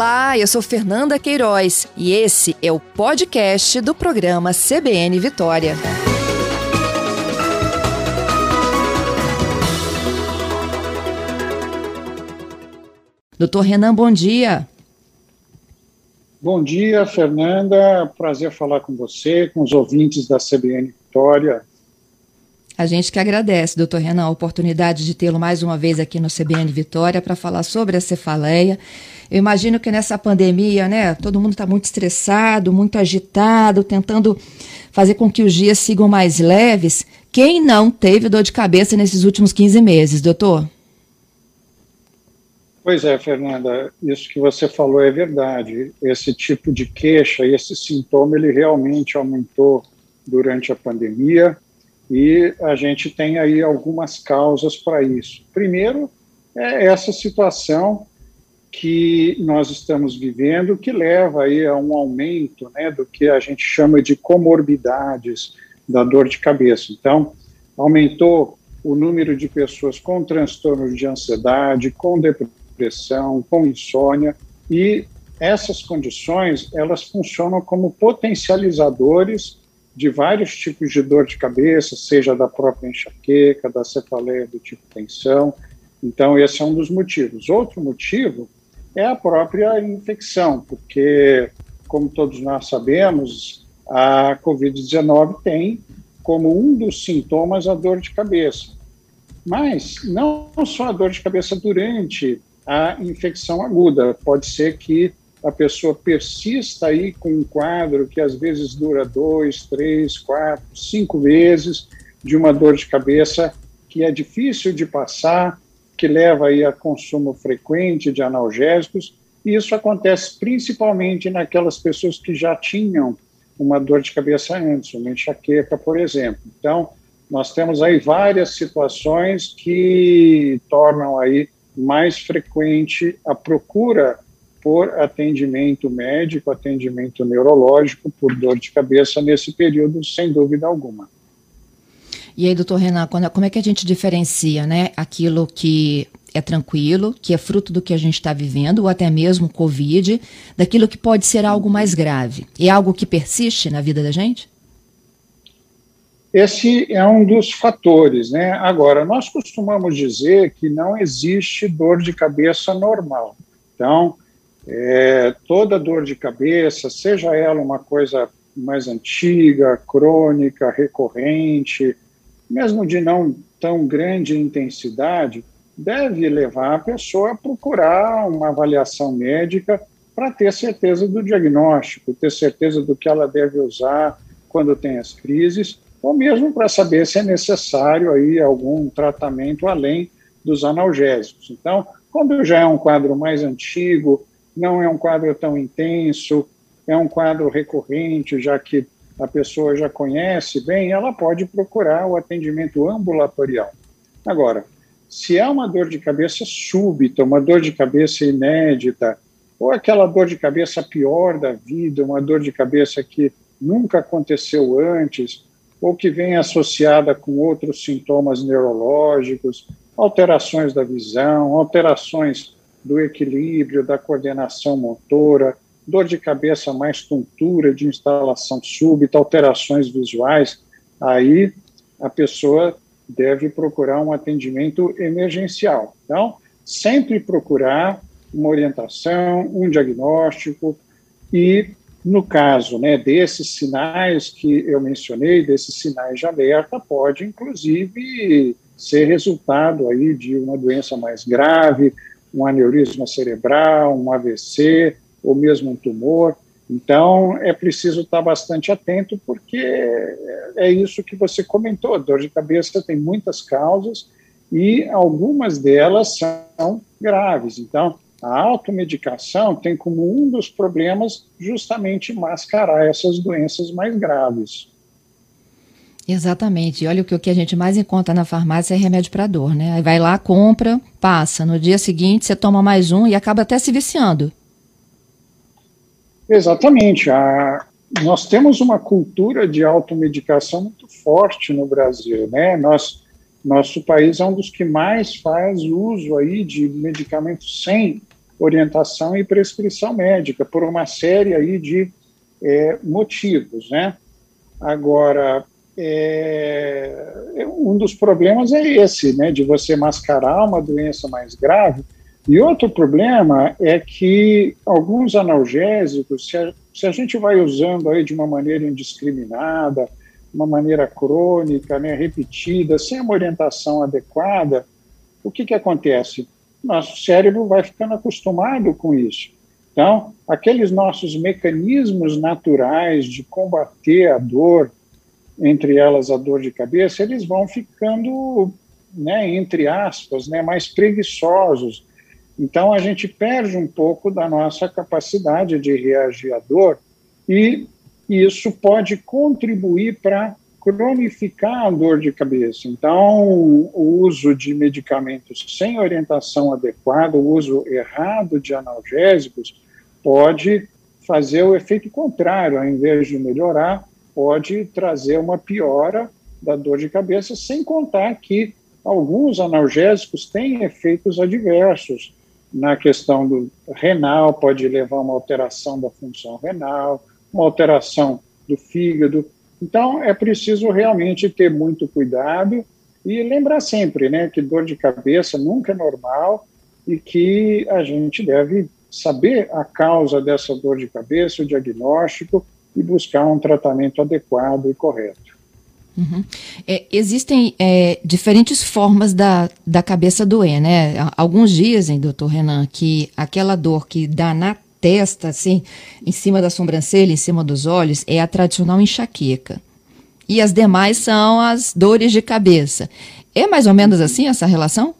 Olá, eu sou Fernanda Queiroz e esse é o podcast do programa CBN Vitória. Doutor Renan, bom dia. Bom dia, Fernanda. Prazer falar com você, com os ouvintes da CBN Vitória. A gente que agradece, doutor Renan, a oportunidade de tê-lo mais uma vez aqui no CBN Vitória para falar sobre a cefaleia. Eu imagino que nessa pandemia, né, todo mundo está muito estressado, muito agitado, tentando fazer com que os dias sigam mais leves. Quem não teve dor de cabeça nesses últimos 15 meses, doutor? Pois é, Fernanda, isso que você falou é verdade. Esse tipo de queixa, esse sintoma, ele realmente aumentou durante a pandemia e a gente tem aí algumas causas para isso. Primeiro, é essa situação que nós estamos vivendo, que leva aí a um aumento né, do que a gente chama de comorbidades da dor de cabeça. Então, aumentou o número de pessoas com transtornos de ansiedade, com depressão, com insônia, e essas condições, elas funcionam como potencializadores de vários tipos de dor de cabeça, seja da própria enxaqueca, da cefaleia do tipo tensão. Então, esse é um dos motivos. Outro motivo é a própria infecção, porque, como todos nós sabemos, a Covid-19 tem como um dos sintomas a dor de cabeça. Mas não só a dor de cabeça durante a infecção aguda, pode ser que a pessoa persista aí com um quadro que às vezes dura dois, três, quatro, cinco vezes de uma dor de cabeça que é difícil de passar, que leva aí a consumo frequente de analgésicos, e isso acontece principalmente naquelas pessoas que já tinham uma dor de cabeça antes, uma enxaqueca, por exemplo. Então, nós temos aí várias situações que tornam aí mais frequente a procura por atendimento médico, atendimento neurológico por dor de cabeça nesse período, sem dúvida alguma. E aí, doutor Renan, como é que a gente diferencia né, aquilo que é tranquilo, que é fruto do que a gente está vivendo, ou até mesmo Covid, daquilo que pode ser algo mais grave? É algo que persiste na vida da gente? Esse é um dos fatores, né? Agora, nós costumamos dizer que não existe dor de cabeça normal. Então, é, toda dor de cabeça, seja ela uma coisa mais antiga, crônica, recorrente, mesmo de não tão grande intensidade, deve levar a pessoa a procurar uma avaliação médica para ter certeza do diagnóstico, ter certeza do que ela deve usar quando tem as crises, ou mesmo para saber se é necessário aí algum tratamento além dos analgésicos. Então, quando já é um quadro mais antigo, não é um quadro tão intenso, é um quadro recorrente, já que a pessoa já conhece bem, ela pode procurar o atendimento ambulatorial. Agora, se é uma dor de cabeça súbita, uma dor de cabeça inédita, ou aquela dor de cabeça pior da vida, uma dor de cabeça que nunca aconteceu antes, ou que vem associada com outros sintomas neurológicos, alterações da visão, alterações do equilíbrio, da coordenação motora, dor de cabeça mais tontura, de instalação súbita, alterações visuais, aí a pessoa deve procurar um atendimento emergencial. Então, sempre procurar uma orientação, um diagnóstico e, no caso né, desses sinais que eu mencionei, desses sinais de alerta, pode, inclusive, ser resultado aí de uma doença mais grave, um aneurisma cerebral, um AVC ou mesmo um tumor. Então, é preciso estar bastante atento, porque é isso que você comentou: dor de cabeça tem muitas causas e algumas delas são graves. Então, a automedicação tem como um dos problemas justamente mascarar essas doenças mais graves. Exatamente. E olha o que a gente mais encontra na farmácia é remédio para dor, né? Aí vai lá, compra, passa. No dia seguinte você toma mais um e acaba até se viciando. Exatamente. A, nós temos uma cultura de automedicação muito forte no Brasil, né? Nós, nosso país é um dos que mais faz uso aí de medicamentos sem orientação e prescrição médica, por uma série aí de é, motivos, né? Agora, é, um dos problemas é esse, né, de você mascarar uma doença mais grave. E outro problema é que alguns analgésicos, se a, se a gente vai usando aí de uma maneira indiscriminada, uma maneira crônica, né, repetida, sem uma orientação adequada, o que, que acontece? Nosso cérebro vai ficando acostumado com isso. Então, aqueles nossos mecanismos naturais de combater a dor, entre elas a dor de cabeça, eles vão ficando, né, entre aspas, né, mais preguiçosos. Então, a gente perde um pouco da nossa capacidade de reagir à dor e isso pode contribuir para cronificar a dor de cabeça. Então, o uso de medicamentos sem orientação adequada, o uso errado de analgésicos, pode fazer o efeito contrário, ao invés de melhorar, pode trazer uma piora da dor de cabeça, sem contar que alguns analgésicos têm efeitos adversos na questão do renal, pode levar a uma alteração da função renal, uma alteração do fígado. Então, é preciso realmente ter muito cuidado e lembrar sempre né, que dor de cabeça nunca é normal e que a gente deve saber a causa dessa dor de cabeça, o diagnóstico e buscar um tratamento adequado e correto. Uhum. É, existem é, diferentes formas da, da cabeça doer, né? Alguns dizem, doutor Renan, que aquela dor que dá na testa, assim, em cima da sobrancelha, em cima dos olhos, é a tradicional enxaqueca. E as demais são as dores de cabeça. É mais ou menos assim essa relação?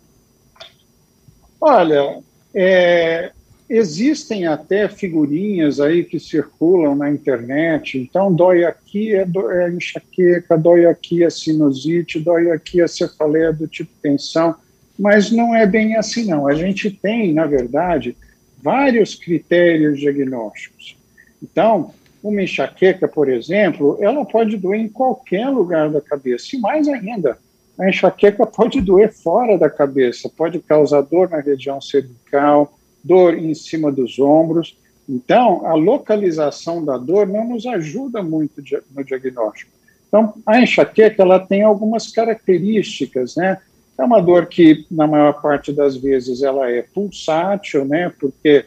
Olha, é, Existem até figurinhas aí que circulam na internet, então dói aqui é, do, é enxaqueca, dói aqui é sinusite, dói aqui é cefaleia do tipo tensão, mas não é bem assim não. A gente tem, na verdade, vários critérios diagnósticos. Então, uma enxaqueca, por exemplo, ela pode doer em qualquer lugar da cabeça, e mais ainda, a enxaqueca pode doer fora da cabeça, pode causar dor na região cervical, dor em cima dos ombros. Então, a localização da dor não nos ajuda muito no diagnóstico. Então, a enxaqueca ela tem algumas características, né? É uma dor que, na maior parte das vezes, ela é pulsátil, né? Porque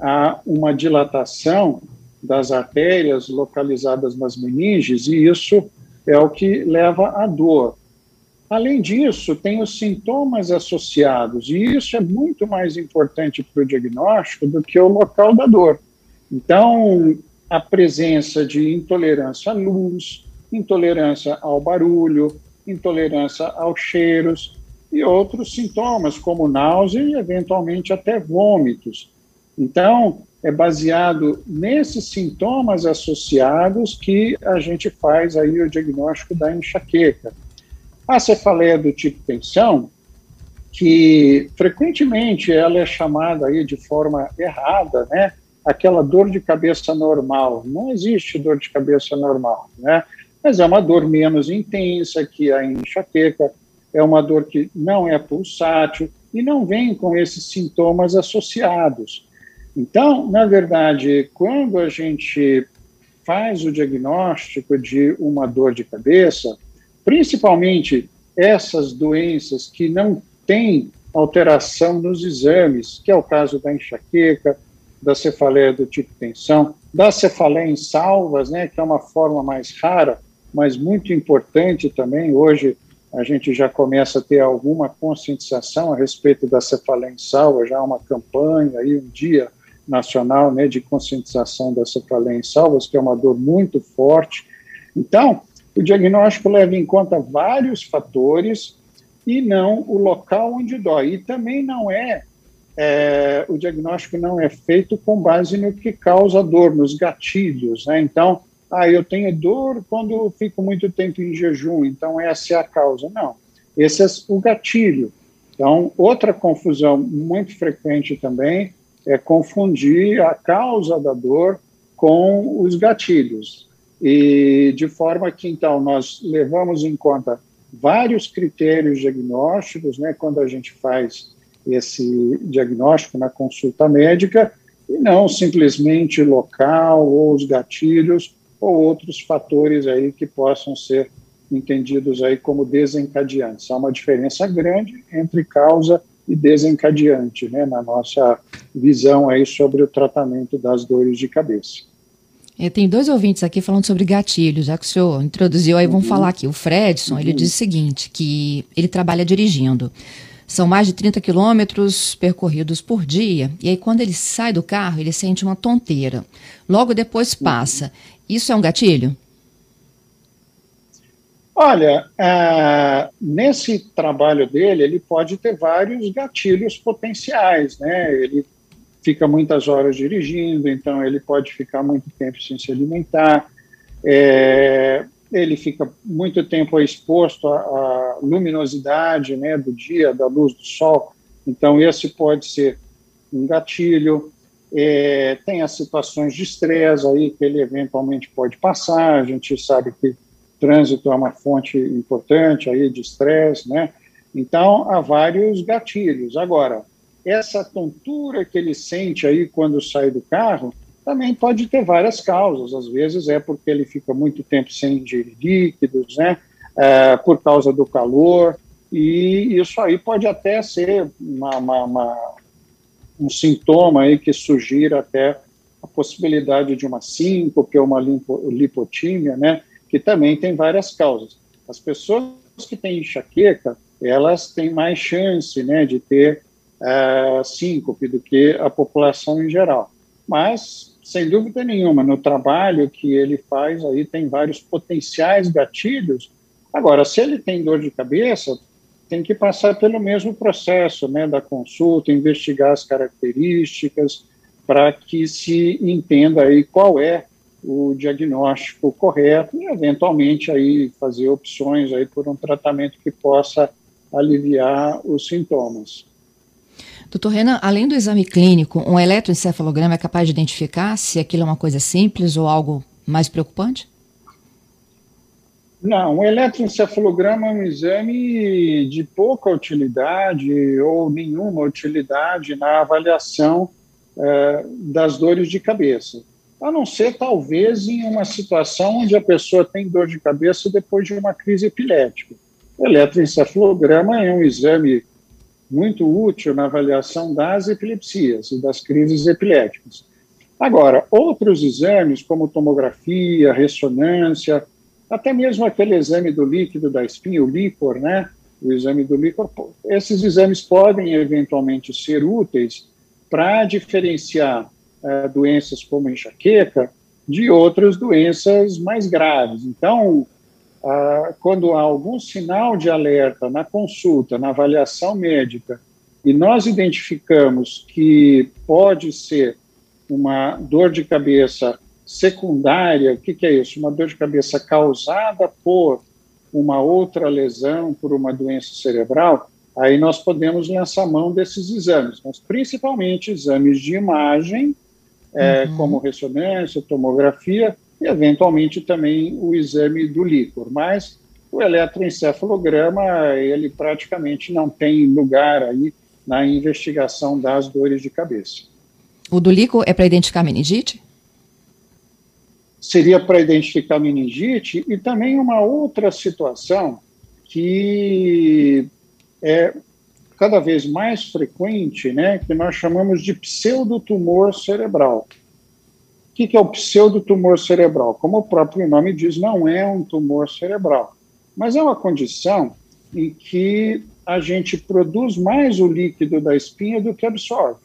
há uma dilatação das artérias localizadas nas meninges e isso é o que leva à dor. Além disso, tem os sintomas associados, e isso é muito mais importante para o diagnóstico do que o local da dor. Então, a presença de intolerância à luz, intolerância ao barulho, intolerância aos cheiros e outros sintomas, como náusea e, eventualmente, até vômitos. Então, é baseado nesses sintomas associados que a gente faz aí o diagnóstico da enxaqueca. A cefaleia do tipo tensão, que frequentemente ela é chamada aí de forma errada, né? Aquela dor de cabeça normal. Não existe dor de cabeça normal, né? Mas é uma dor menos intensa que a enxaqueca, é uma dor que não é pulsátil e não vem com esses sintomas associados. Então, na verdade, quando a gente faz o diagnóstico de uma dor de cabeça, principalmente essas doenças que não têm alteração nos exames, que é o caso da enxaqueca, da cefaleia do tipo tensão, da cefaleia em salvas, né, que é uma forma mais rara, mas muito importante também. Hoje a gente já começa a ter alguma conscientização a respeito da cefaleia em salvas, já há uma campanha aí, um dia nacional né, de conscientização da cefaleia em salvas, que é uma dor muito forte. Então, o diagnóstico leva em conta vários fatores e não o local onde dói. E também não é, é o diagnóstico não é feito com base no que causa dor, nos gatilhos. Né? Então, ah, eu tenho dor quando fico muito tempo em jejum, então essa é a causa. Não, esse é o gatilho. Então, outra confusão muito frequente também é confundir a causa da dor com os gatilhos. E de forma que, então, nós levamos em conta vários critérios diagnósticos, né, quando a gente faz esse diagnóstico na consulta médica e não simplesmente local ou os gatilhos ou outros fatores aí que possam ser entendidos aí como desencadeantes. Há uma diferença grande entre causa e desencadeante, né, na nossa visão aí sobre o tratamento das dores de cabeça. É, tem dois ouvintes aqui falando sobre gatilhos, já que o senhor introduziu, aí uhum. vamos falar aqui. O Fredson, uhum. ele diz o seguinte, que ele trabalha dirigindo. São mais de 30 quilômetros percorridos por dia, e aí quando ele sai do carro, ele sente uma tonteira. Logo depois passa. Isso é um gatilho? Olha, uh, nesse trabalho dele, ele pode ter vários gatilhos potenciais, né? Ele fica muitas horas dirigindo, então ele pode ficar muito tempo sem se alimentar, é, ele fica muito tempo exposto à, à, luminosidade né, do dia, da luz do sol, então esse pode ser um gatilho. É, tem as situações de estresse aí que ele eventualmente pode passar, a gente sabe que trânsito é uma fonte importante aí de estresse, né? Então, há vários gatilhos. Agora, essa tontura que ele sente aí quando sai do carro também pode ter várias causas. Às vezes é porque ele fica muito tempo sem ingerir líquidos, né? É, por causa do calor, e isso aí pode até ser uma, uma, uma, um sintoma aí que sugira até a possibilidade de uma síncope ou uma lipotímia, né? que também tem várias causas. As pessoas que têm enxaqueca, elas têm mais chance né, de ter uh, síncope do que a população em geral. Mas, sem dúvida nenhuma, no trabalho que ele faz, aí tem vários potenciais gatilhos. Agora, se ele tem dor de cabeça, tem que passar pelo mesmo processo né, da consulta, investigar as características, para que se entenda aí qual é o diagnóstico correto e, eventualmente, aí fazer opções aí por um tratamento que possa aliviar os sintomas. Doutor Renan, além do exame clínico, um eletroencefalograma é capaz de identificar se aquilo é uma coisa simples ou algo mais preocupante? Não, o eletroencefalograma é um exame de pouca utilidade ou nenhuma utilidade na avaliação eh, das dores de cabeça a não ser talvez em uma situação onde a pessoa tem dor de cabeça depois de uma crise epilética. O eletroencefalograma é um exame muito útil na avaliação das epilepsias e das crises epiléticas. Agora, outros exames, como tomografia, ressonância, até mesmo aquele exame do líquido da espinha, o líquor, né? O exame do líquor, esses exames podem eventualmente ser úteis para diferenciar uh, doenças como enxaqueca de outras doenças mais graves. Então, uh, quando há algum sinal de alerta na consulta, na avaliação médica, e nós identificamos que pode ser uma dor de cabeça secundária, o que, que é isso? Uma dor de cabeça causada por uma outra lesão, por uma doença cerebral, aí nós podemos lançar mão desses exames, mas principalmente exames de imagem é, uhum. como ressonância, tomografia e, eventualmente, também o exame do líquor. Mas o eletroencefalograma, ele praticamente não tem lugar aí na investigação das dores de cabeça. O do líquor é para identificar meningite? Seria para identificar meningite e também uma outra situação que é cada vez mais frequente, né, que nós chamamos de pseudotumor cerebral. O que, que é o pseudotumor cerebral? Como o próprio nome diz, não é um tumor cerebral, mas é uma condição em que a gente produz mais o líquido da espinha do que absorve,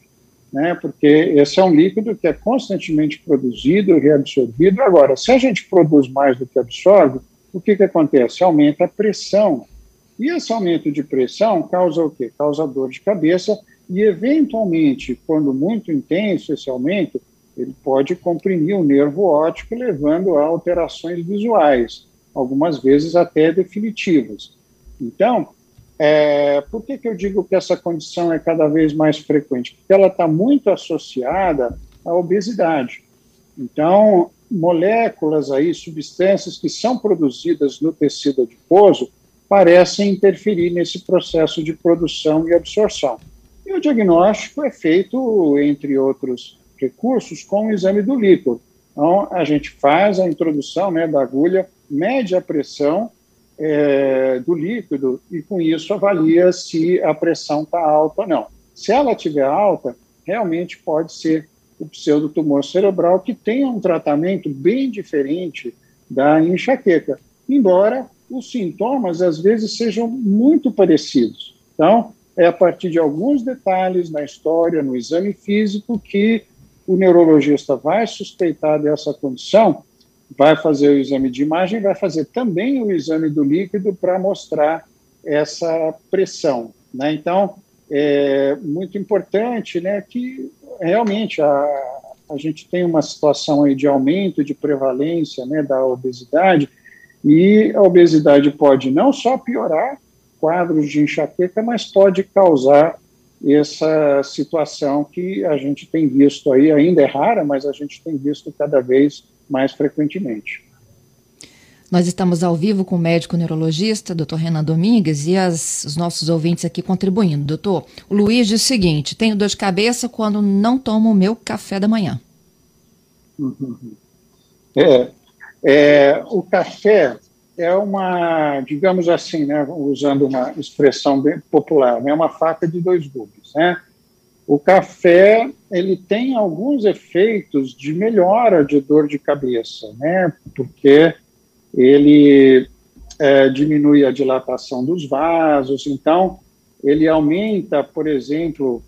né? Porque esse é um líquido que é constantemente produzido e reabsorvido. Agora, se a gente produz mais do que absorve, o que, que acontece? Aumenta a pressão e esse aumento de pressão causa o quê? Causa dor de cabeça e, eventualmente, quando muito intenso esse aumento, ele pode comprimir o nervo óptico, levando a alterações visuais, algumas vezes até definitivas. Então, é, por que, que eu digo que essa condição é cada vez mais frequente? Porque ela está muito associada à obesidade. Então, moléculas aí, substâncias que são produzidas no tecido adiposo, parecem interferir nesse processo de produção e absorção. E o diagnóstico é feito, entre outros recursos, com o exame do líquido. Então, a gente faz a introdução né, da agulha, mede a pressão é, do líquido e, com isso, avalia se a pressão está alta ou não. Se ela estiver alta, realmente pode ser o pseudotumor cerebral, que tem um tratamento bem diferente da enxaqueca, embora os sintomas às vezes sejam muito parecidos. Então, é a partir de alguns detalhes na história, no exame físico, que o neurologista vai suspeitar dessa condição, vai fazer o exame de imagem, vai fazer também o exame do líquido para mostrar essa pressão. Né? Então, é muito importante né, que realmente a, a gente tem uma situação aí de aumento de prevalência né, da obesidade, e a obesidade pode não só piorar quadros de enxaqueca, mas pode causar essa situação que a gente tem visto aí, ainda é rara, mas a gente tem visto cada vez mais frequentemente. Nós estamos ao vivo com o médico neurologista, doutor Renan Domingues, e as, os nossos ouvintes aqui contribuindo. Doutor, o Luiz diz o seguinte: tenho dor de cabeça quando não tomo o meu café da manhã. É, é, o café é uma, digamos assim, né, usando uma expressão bem popular, é uma faca de dois gumes. Né? O café ele tem alguns efeitos de melhora de dor de cabeça, né? porque ele é, diminui a dilatação dos vasos, então ele aumenta, por exemplo,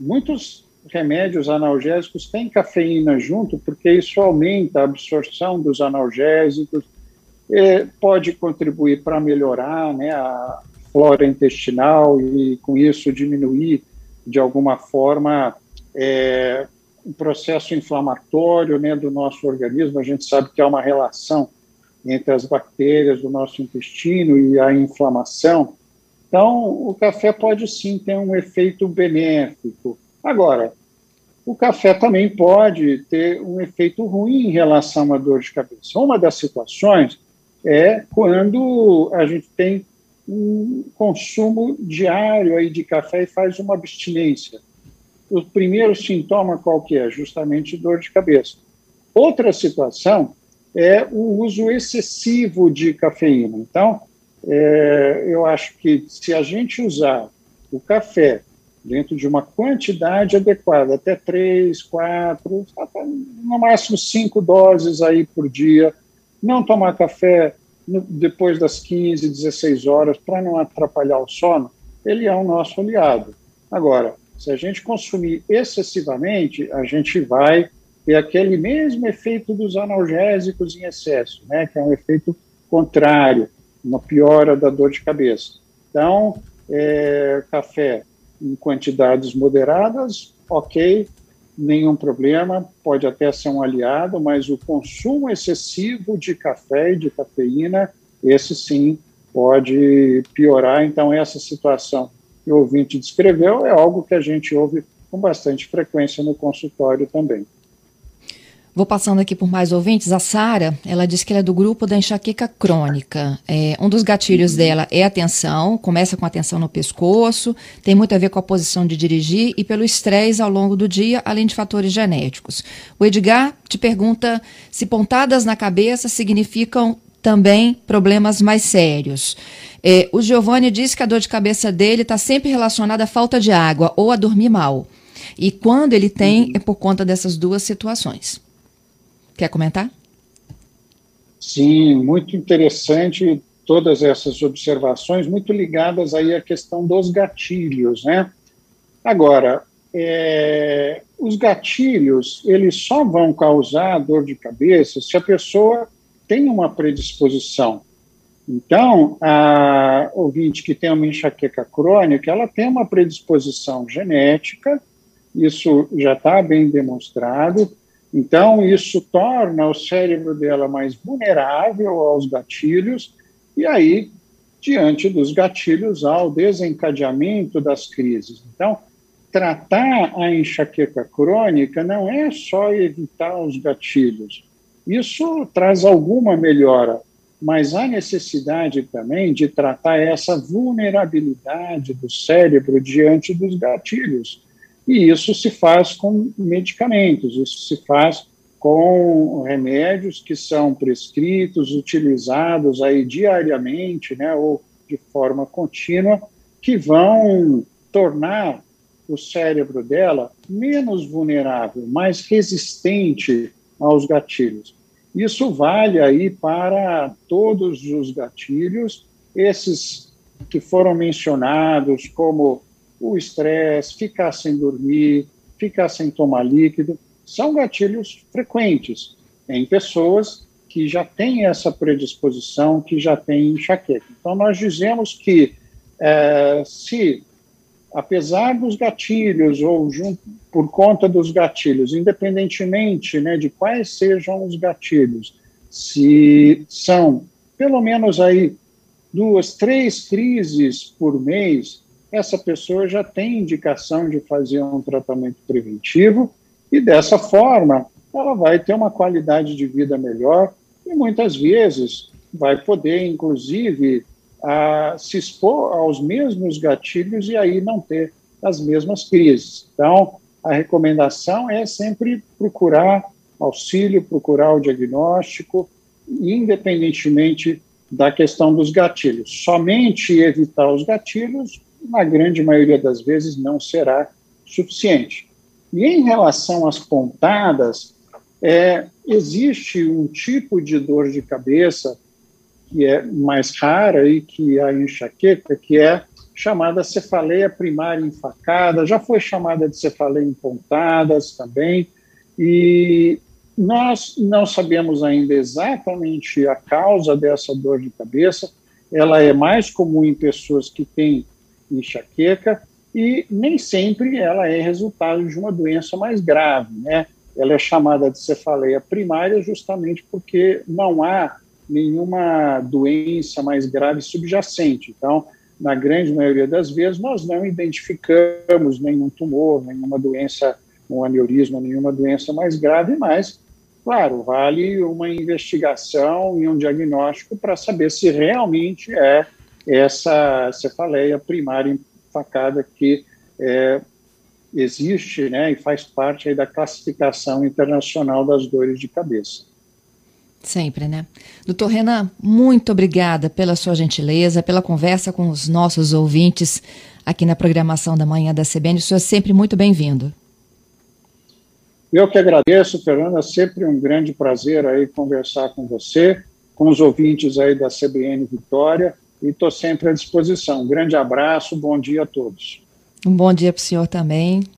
muitos remédios analgésicos têm cafeína junto, porque isso aumenta a absorção dos analgésicos, pode contribuir para melhorar né, a flora intestinal e, com isso, diminuir, de alguma forma, é, o processo inflamatório né, do nosso organismo. A gente sabe que há uma relação entre as bactérias do nosso intestino e a inflamação. Então, o café pode sim ter um efeito benéfico. Agora, o café também pode ter um efeito ruim em relação à dor de cabeça. Uma das situações é quando a gente tem um consumo diário aí de café e faz uma abstinência. O primeiro sintoma qual que é? Justamente dor de cabeça. Outra situação é o uso excessivo de cafeína. Então, é, eu acho que se a gente usar o café dentro de uma quantidade adequada, até três, quatro, no máximo cinco doses aí por dia, não tomar café depois das 15, 16 horas para não atrapalhar o sono, ele é o nosso aliado. Agora, se a gente consumir excessivamente, a gente vai ter aquele mesmo efeito dos analgésicos em excesso, né, que é um efeito contrário, uma piora da dor de cabeça. Então, é, café em quantidades moderadas, ok, nenhum problema, pode até ser um aliado, mas o consumo excessivo de café e de cafeína, esse sim pode piorar. Então, essa situação que o ouvinte descreveu é algo que a gente ouve com bastante frequência no consultório também. Vou passando aqui por mais ouvintes. A Sara, ela diz que ela é do grupo da enxaqueca crônica. É, um dos gatilhos uhum. dela é a tensão, começa com a tensão no pescoço, tem muito a ver com a posição de dirigir e pelo estresse ao longo do dia, além de fatores genéticos. O Edgar te pergunta se pontadas na cabeça significam também problemas mais sérios. É, o Giovanni diz que a dor de cabeça dele está sempre relacionada à falta de água ou a dormir mal. E quando ele tem, uhum. é por conta dessas duas situações. Quer comentar? Sim, muito interessante todas essas observações, muito ligadas aí à questão dos gatilhos, né? Agora, é, os gatilhos, eles só vão causar dor de cabeça se a pessoa tem uma predisposição. Então, a ouvinte que tem uma enxaqueca crônica, ela tem uma predisposição genética, isso já está bem demonstrado, então, isso torna o cérebro dela mais vulnerável aos gatilhos, e aí, diante dos gatilhos, há o desencadeamento das crises. Então, tratar a enxaqueca crônica não é só evitar os gatilhos. Isso traz alguma melhora, mas há necessidade também de tratar essa vulnerabilidade do cérebro diante dos gatilhos. E isso se faz com medicamentos, isso se faz com remédios que são prescritos, utilizados aí diariamente, né, ou de forma contínua, que vão tornar o cérebro dela menos vulnerável, mais resistente aos gatilhos. Isso vale aí para todos os gatilhos, esses que foram mencionados, como o estresse, ficar sem dormir, ficar sem tomar líquido, são gatilhos frequentes em pessoas que já têm essa predisposição, que já têm enxaqueca. Então, nós dizemos que é, se apesar dos gatilhos ou junto, por conta dos gatilhos, independentemente né, de quais sejam os gatilhos, se são pelo menos aí duas, três crises por mês, essa pessoa já tem indicação de fazer um tratamento preventivo e dessa forma ela vai ter uma qualidade de vida melhor e muitas vezes vai poder, inclusive, a se expor aos mesmos gatilhos e aí não ter as mesmas crises. Então, a recomendação é sempre procurar auxílio, procurar o diagnóstico, independentemente da questão dos gatilhos. Somente evitar os gatilhos, na grande maioria das vezes, não será suficiente. E em relação às pontadas, é, existe um tipo de dor de cabeça que é mais rara e que a enxaqueca, que é chamada cefaleia primária enfacada, já foi chamada de cefaleia em pontadas também, e nós não sabemos ainda exatamente a causa dessa dor de cabeça, ela é mais comum em pessoas que têm enxaqueca e nem sempre ela é resultado de uma doença mais grave, né? Ela é chamada de cefaleia primária justamente porque não há nenhuma doença mais grave subjacente. Então, na grande maioria das vezes, nós não identificamos nenhum tumor, nenhuma doença, um aneurisma, nenhuma doença mais grave, mas, claro, vale uma investigação e um diagnóstico para saber se realmente é essa cefaleia primária facada que é, existe né, e faz parte da classificação internacional das dores de cabeça. Sempre, né? Doutor Renan, muito obrigada pela sua gentileza, pela conversa com os nossos ouvintes aqui na programação da manhã da CBN. O senhor é sempre muito bem-vindo. Eu que agradeço, Fernanda, é sempre um grande prazer aí conversar com você, com os ouvintes aí da CBN Vitória, e estou sempre à disposição. Um grande abraço, bom dia a todos. Um bom dia para o senhor também.